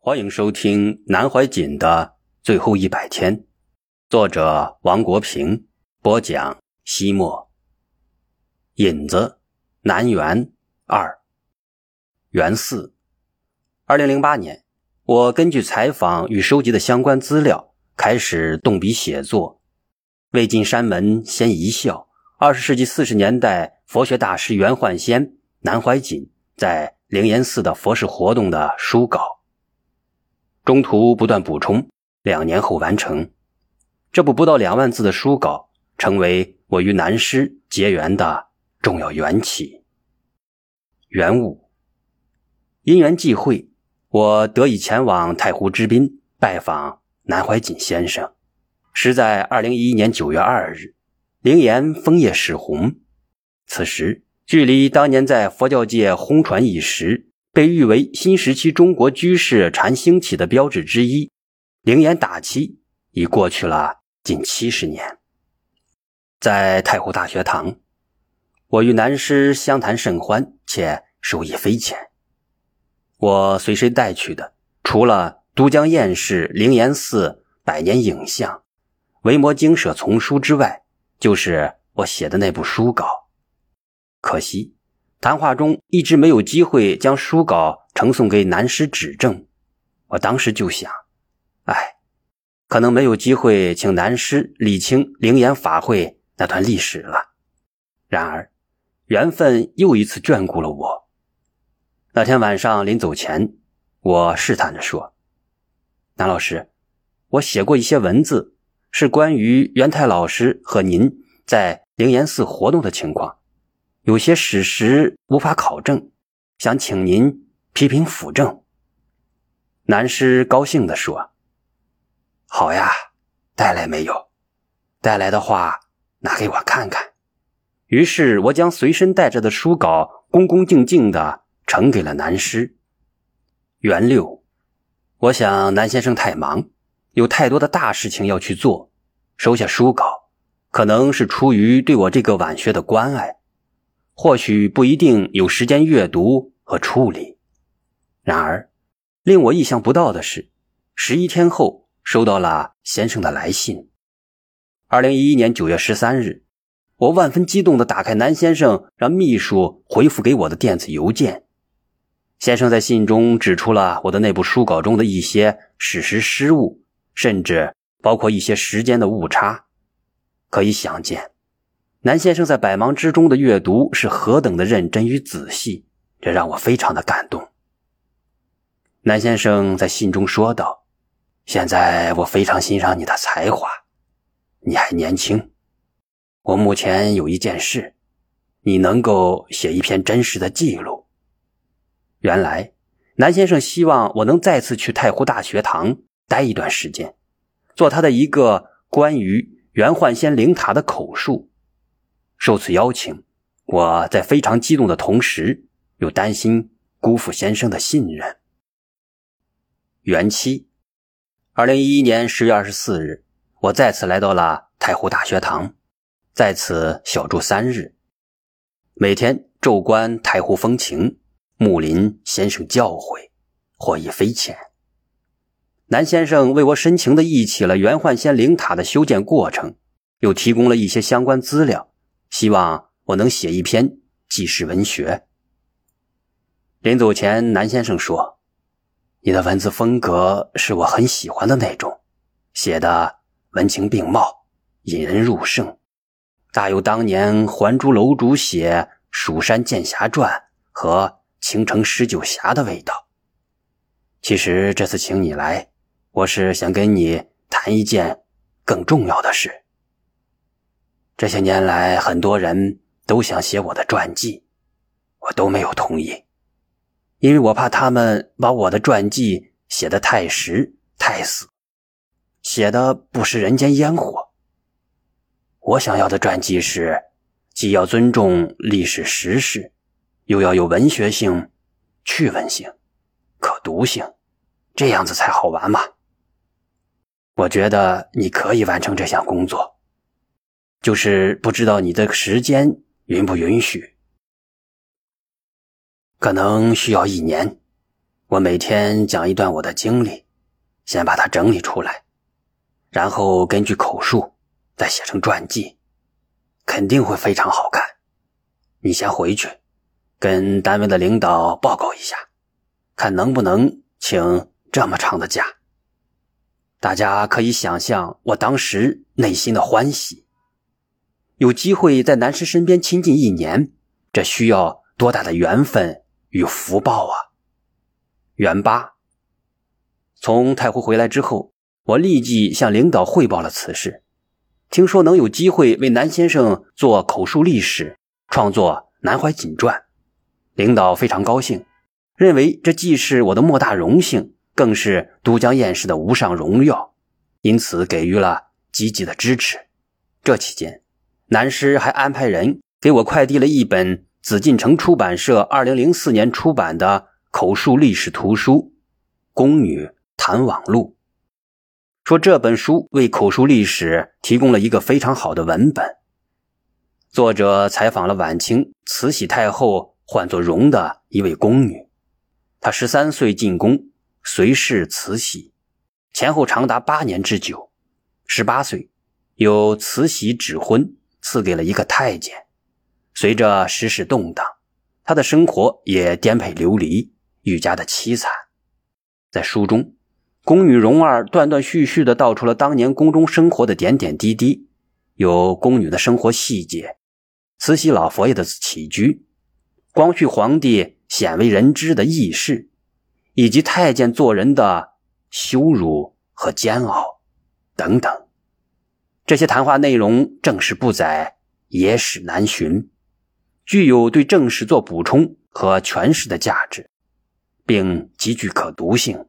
欢迎收听南怀瑾的最后一百天，作者王国平播讲。西莫引子南园二元四。二零零八年，我根据采访与收集的相关资料，开始动笔写作。魏晋山门先一笑，二十世纪四十年代佛学大师袁焕先、南怀瑾在灵岩寺的佛事活动的书稿。中途不断补充，两年后完成。这部不到两万字的书稿，成为。我与南师结缘的重要缘起。缘物，因缘际会，我得以前往太湖之滨拜访南怀瑾先生。时在二零一一年九月二日，灵岩枫叶始红。此时，距离当年在佛教界轰传一时、被誉为新时期中国居士禅兴起的标志之一——灵岩打期，已过去了近七十年。在太湖大学堂，我与南师相谈甚欢，且受益匪浅。我随身带去的，除了都江堰市灵岩寺百年影像、维摩经舍丛书之外，就是我写的那部书稿。可惜，谈话中一直没有机会将书稿呈送给南师指正。我当时就想，哎，可能没有机会请南师理清灵岩法会。那段历史了。然而，缘分又一次眷顾了我。那天晚上临走前，我试探着说：“南老师，我写过一些文字，是关于元泰老师和您在灵岩寺活动的情况，有些史实无法考证，想请您批评辅正。”南师高兴地说：“好呀，带来没有？带来的话。”拿给我看看。于是我将随身带着的书稿恭恭敬敬地呈给了南师。元六，我想南先生太忙，有太多的大事情要去做，收下书稿，可能是出于对我这个晚学的关爱，或许不一定有时间阅读和处理。然而，令我意想不到的是，十一天后收到了先生的来信。二零一一年九月十三日，我万分激动地打开南先生让秘书回复给我的电子邮件。先生在信中指出了我的那部书稿中的一些史实失误，甚至包括一些时间的误差。可以想见，南先生在百忙之中的阅读是何等的认真与仔细，这让我非常的感动。南先生在信中说道：“现在我非常欣赏你的才华。”你还年轻，我目前有一件事，你能够写一篇真实的记录。原来，南先生希望我能再次去太湖大学堂待一段时间，做他的一个关于袁焕仙灵塔的口述。受此邀请，我在非常激动的同时，又担心辜负先生的信任。元七，二零一一年十月二十四日。我再次来到了太湖大学堂，在此小住三日，每天昼观太湖风情，木林先生教诲，获益匪浅。南先生为我深情地忆起了元焕仙灵塔的修建过程，又提供了一些相关资料，希望我能写一篇纪实文学。临走前，南先生说：“你的文字风格是我很喜欢的那种，写的。”文情并茂，引人入胜，大有当年还珠楼主写《蜀山剑侠传》和《青城十九侠》的味道。其实这次请你来，我是想跟你谈一件更重要的事。这些年来，很多人都想写我的传记，我都没有同意，因为我怕他们把我的传记写得太实、太死。写的不食人间烟火。我想要的传记是，既要尊重历史实事，又要有文学性、趣闻性、可读性，这样子才好玩嘛。我觉得你可以完成这项工作，就是不知道你的时间允不允许。可能需要一年，我每天讲一段我的经历，先把它整理出来，然后根据口述再写成传记，肯定会非常好看。你先回去，跟单位的领导报告一下，看能不能请这么长的假。大家可以想象我当时内心的欢喜。有机会在南师身边亲近一年，这需要多大的缘分与福报啊！元八，从太湖回来之后，我立即向领导汇报了此事。听说能有机会为南先生做口述历史。创作《南怀瑾传》，领导非常高兴，认为这既是我的莫大荣幸，更是都江堰市的无上荣耀，因此给予了积极的支持。这期间，南师还安排人给我快递了一本紫禁城出版社2004年出版的口述历史图书《宫女谈网录》，说这本书为口述历史提供了一个非常好的文本。作者采访了晚清慈禧太后唤作容的一位宫女，她十三岁进宫，随侍慈禧，前后长达八年之久。十八岁，由慈禧指婚，赐给了一个太监。随着时事动荡，他的生活也颠沛流离，愈加的凄惨。在书中，宫女容儿断断续续地道出了当年宫中生活的点点滴滴，有宫女的生活细节。慈禧老佛爷的起居，光绪皇帝鲜为人知的轶事，以及太监做人的羞辱和煎熬等等，这些谈话内容正史不载，野史难寻，具有对正史做补充和诠释的价值，并极具可读性，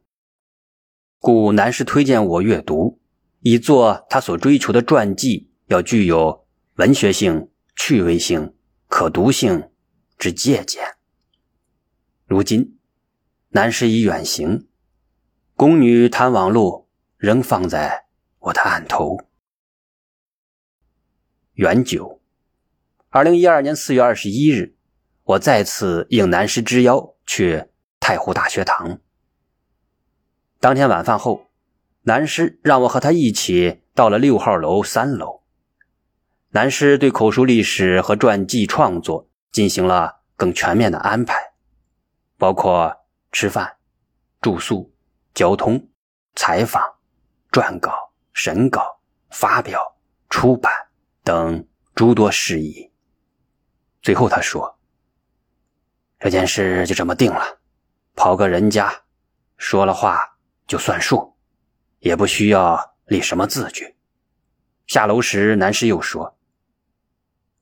故南师推荐我阅读，以作他所追求的传记要具有文学性。趣味性、可读性之借鉴。如今，南师已远行，《宫女谈网录》仍放在我的案头。元九，二零一二年四月二十一日，我再次应南师之邀去太湖大学堂。当天晚饭后，南师让我和他一起到了六号楼三楼。南师对口述历史和传记创作进行了更全面的安排，包括吃饭、住宿、交通、采访、撰稿、审稿、发表、出版等诸多事宜。最后他说：“这件事就这么定了，跑个人家，说了话就算数，也不需要立什么字据。”下楼时，南师又说。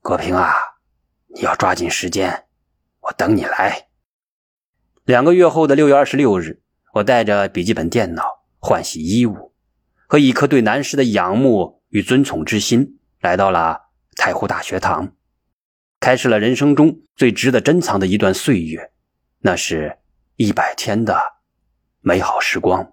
国平啊，你要抓紧时间，我等你来。两个月后的六月二十六日，我带着笔记本电脑、换洗衣物和一颗对南师的仰慕与尊崇之心，来到了太湖大学堂，开始了人生中最值得珍藏的一段岁月，那是一百天的美好时光。